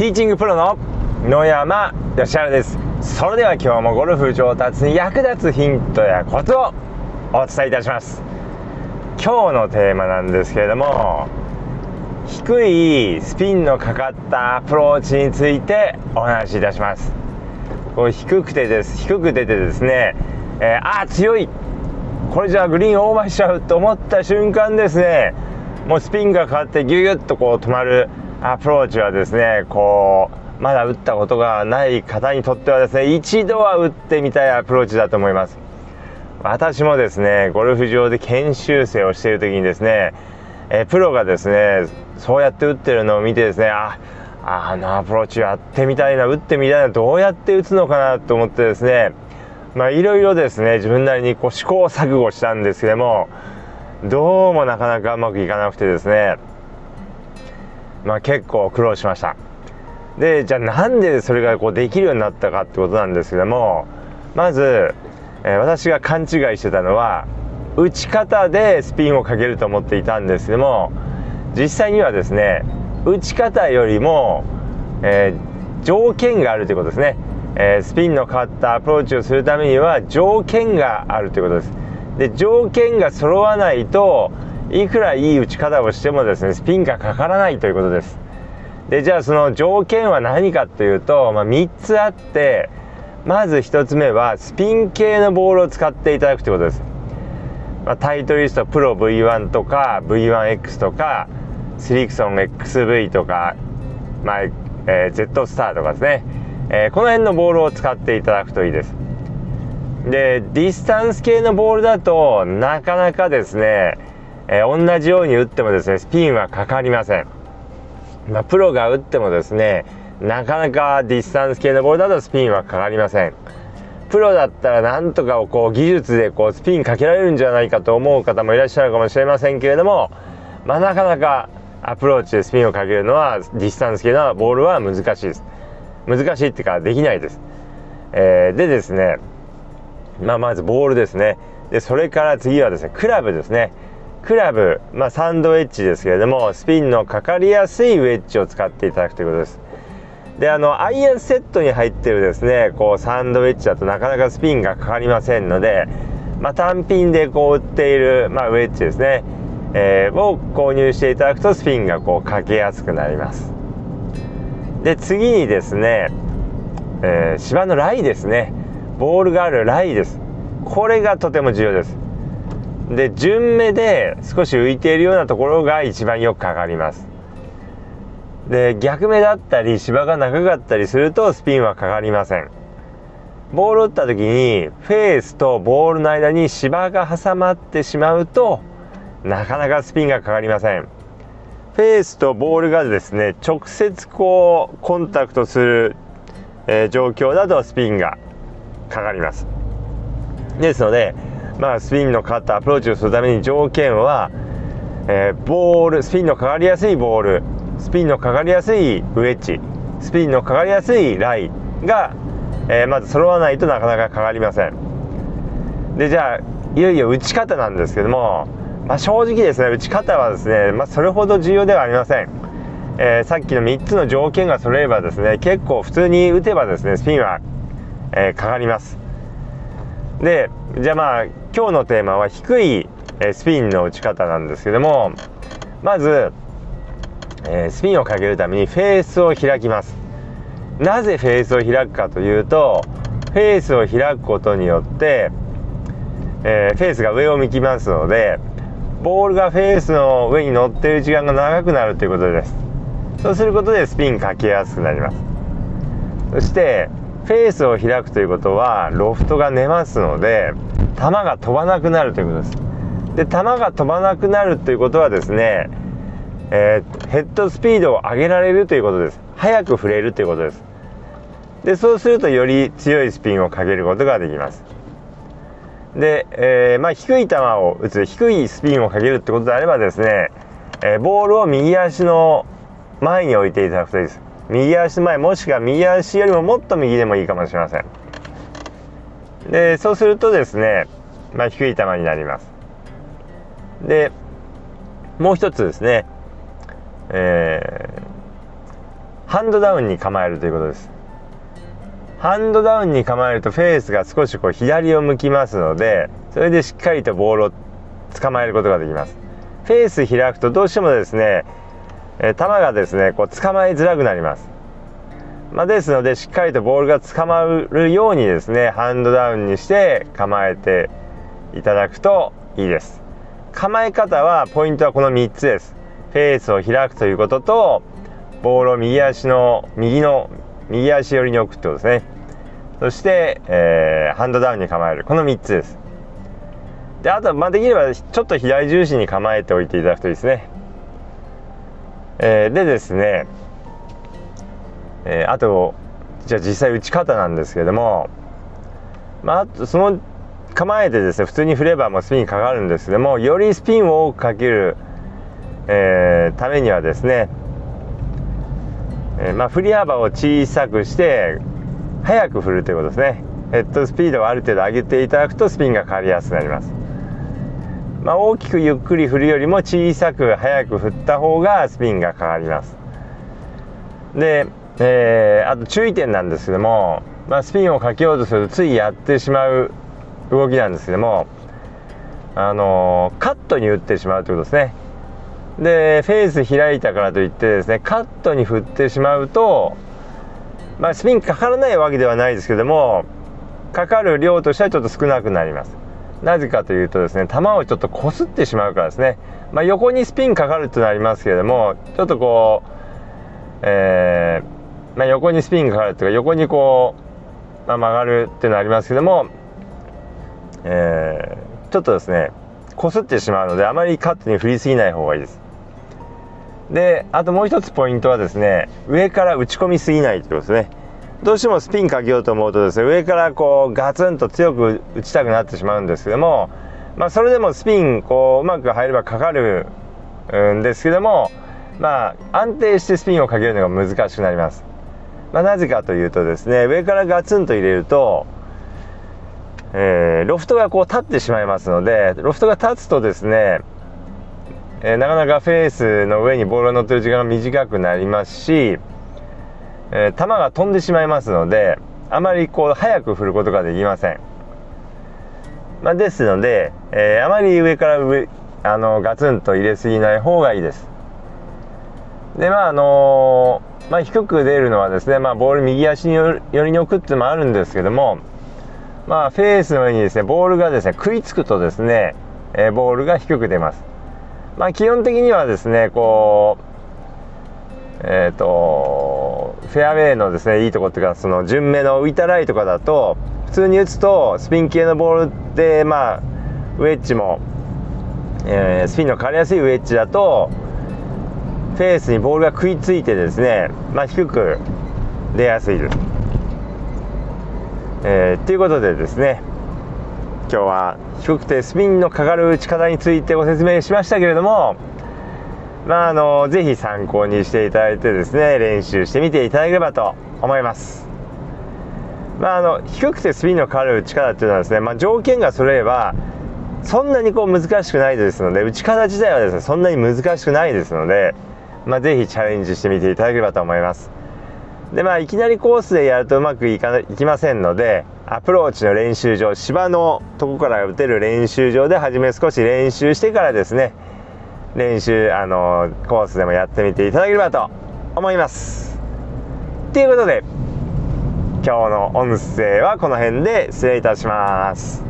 ティーチングプロの野山義原です。それでは今日もゴルフ上達に役立つヒントやコツをお伝えいたします。今日のテーマなんですけれども低いスピンのかかったアプローチについてお話しいたします。こう低くてです。低く出てですね、えー、ああ強い。これじゃあグリーンオーバーしちゃうと思った瞬間ですねもうスピンがかかってギュギュッとこう止まるアプローチはですねこうまだ打ったことがない方にとってはですね一度は打ってみたいアプローチだと思います。私もですねゴルフ場で研修生をしている時にですねえプロがですねそうやって打ってるのを見てですねああのアプローチやってみたいな打ってみたいなどうやって打つのかなと思ってですねまあいろいろですね自分なりにこう試行錯誤したんですけどもどうもなかなかうまくいかなくてですねまあ結構苦労しました。でじゃあなんでそれがこうできるようになったかってことなんですけどもまず、えー、私が勘違いしてたのは打ち方でスピンをかけると思っていたんですけども実際にはですね打ち方よりも、えー、条件があるということですね、えー、スピンの変わったアプローチをするためには条件があるということです。で条件が揃わないといくらいい打ち方をしてもですねスピンがかからないということです。でじゃあその条件は何かというと、まあ、3つあってまず1つ目はスピン系のボールを使っていただくということです、まあ、タイトリストプロ V1 とか V1X とかスリクソン XV とか、まあえー、Z スターとかですね、えー、この辺のボールを使っていただくといいです。でディスタンス系のボールだとなかなかですね、えー、同じように打ってもですねスピンはかかりません、まあ、プロが打ってもですねなかなかディスタンス系のボールだとスピンはかかりません。プロだったらなんとかをこう技術でこうスピンかけられるんじゃないかと思う方もいらっしゃるかもしれませんけれども、まあ、なかなかアプローチでスピンをかけるのはディスタンス系のボールは難しいです。難しいっていうかできないです、えー、でですねまあ、まずボールですね。でそれから次はですねクラブですね。クラブ、まあ、サンドウェッジですけれどもスピンのかかりやすいウェッジを使っていただくということです。であのアイアンセットに入ってるですねこうサンドウェッジだとなかなかスピンがかかりませんので、まあ、単品でこう売っている、まあ、ウェッジですね、えー、を購入していただくとスピンがこうかけやすくなります。で次にですね、えー、芝のライですね。ボールがあるライです。これがとても重要です。で順目で少し浮いているようなところが一番よくかかります。で逆目だったり芝が長かったりするとスピンはかかりません。ボールを打った時にフェースとボールの間に芝が挟まってしまうとなかなかスピンがかかりません。フェースとボールがですね直接こうコンタクトする、えー、状況だとスピンがかかります。ですので、まあ、スピンのかかったアプローチをするために条件は、えー、ボールスピンのかかりやすいボールスピンのかかりやすいウェッジスピンのかかりやすいライが、えー、まず揃わないとなかなかかかりません。でじゃあいよいよ打ち方なんですけども、まあ、正直ですね打ち方はですね、まあ、それほど重要ではありません、えー、さっきの3つの条件が揃えばですね結構普通に打てばですねスピンはえ、かかります。でじゃあまあ今日のテーマは低い、スピンの打ち方なんですけどもまず、え、スピンをかけるためにフェースを開きます。なぜフェースを開くかというとフェースを開くことによって、え、フェースが上を向きますのでボールがフェースの上に乗っている時間が長くなるということです。そうすることでスピンかけやすくなります。そしてフェースを開くということはロフトが寝ますので球が飛ばなくなるということです。で球が飛ばなくなるということはですね、えー、ヘッドスピードを上げられるということです。早く触れるということです。でそうするとより強いスピンをかけることができます。で、えー、まあ、低い球を打つ低いスピンをかけるってことであればですね、えー、ボールを右足の前に置いていただくといいです。右足前もしくは右足よりももっと右でもいいかもしれません。でそうするとですね、まあ、低い球になります。でもう一つですね、えー、ハンドダウンに構えるということです。ハンドダウンに構えるとフェースが少しこう左を向きますのでそれでしっかりとボールを捕まえることができます。フェース開くとどうしてもですね、え球がですねこう捕まえづらくなります。まあ、ですのでしっかりとボールが捕まるようにですねハンドダウンにして構えていただくといいです。構え方はポイントはこの3つです。フェースを開くということとボールを右足の右の右足寄りに置くってことですね。そして、えー、ハンドダウンに構える。この3つです。であと、まあ、できればちょっと左重心に構えておいていただくといいですね、えー、でですね、えー、あとじゃあ実際打ち方なんですけどもまあ、その構えてですね普通に振ればもうスピンかかるんですけどもよりスピンを多くかける、えー、ためにはですねえー、まあ、振り幅を小さくして速く振るということですね。ヘッドスピードをある程度上げていただくとスピンがかかりやすくなります、まあ、大きくゆっくり振るよりも小さく速く振った方がスピンがかかります。で、えー、あと注意点なんですけども、まあ、スピンをかけようとするとついやってしまう動きなんですけどもあのー、カットに打ってしまうということですね。でフェース開いたからといってですねカットに振ってしまうと、まあ、スピンかからないわけではないですけどもかかる量としてはちょっと少なくなります。なぜかというとですね球をちょっとこすってしまうからですね、まあ、横にスピンかかるっていうのはありますけれどもちょっとこう、えー、まあ、横にスピンかかるっていうか横にこう、まあ、曲がるっていうのありますけども、えー、ちょっとですねこすってしまうのであまりカットに振りすぎない方がいいです。であともう一つポイントはですね上から打ち込みすぎないということですね。どうしてもスピンかけようと思うとですね上からこうガツンと強く打ちたくなってしまうんですけどもまあそれでもスピンこううまく入ればかかるんですけどもまあ安定してスピンをかけるのが難しくなります、まあ、なぜかというとですね上からガツンと入れるとえー、ロフトがこう立ってしまいますのでロフトが立つとですねえー、なかなかフェースの上にボールが乗ってる時間が短くなりますし、えー、球が飛んでしまいますのであまりこう早く振ることができません、まあ、ですので、えー、あまり上から上あのガツンと入れすぎない方がいいです。でまああのまあ、低く出るのはですね、まあ、ボール右足に寄りに置くっていうのもあるんですけどもまあフェースの上にですねボールがですね食いつくとですね、えー、ボールが低く出ます。まあ、基本的にはですねこうえっ、ー、とフェアウェイのですねいいとこっていうかその順目の浮いたライとかだと普通に打つとスピン系のボールでまあウェッジも、えー、スピンの変わりやすいウェッジだとフェースにボールが食いついてですね、まあ、低く出やすいです。えー、ということでですね今日は低くてスピンのかかる打ち方についてご説明しましたけれどもまああのぜひ参考にしていただいてですね練習してみていただければと思います。まああの低くてスピンのかかる打ち方っていうのはですね、まあ、条件が揃えばそんなにこう難しくないですので打ち方自体はですねそんなに難しくないですのでまあ、ぜひチャレンジしてみていただければと思います。でまあいきなりコースでやるとうまくいかいきませんのでアプローチの練習場芝のとこから打てる練習場で初め少し練習してからですね練習あのコースでもやってみていただければと思います。ということで今日の音声はこの辺で失礼いたします。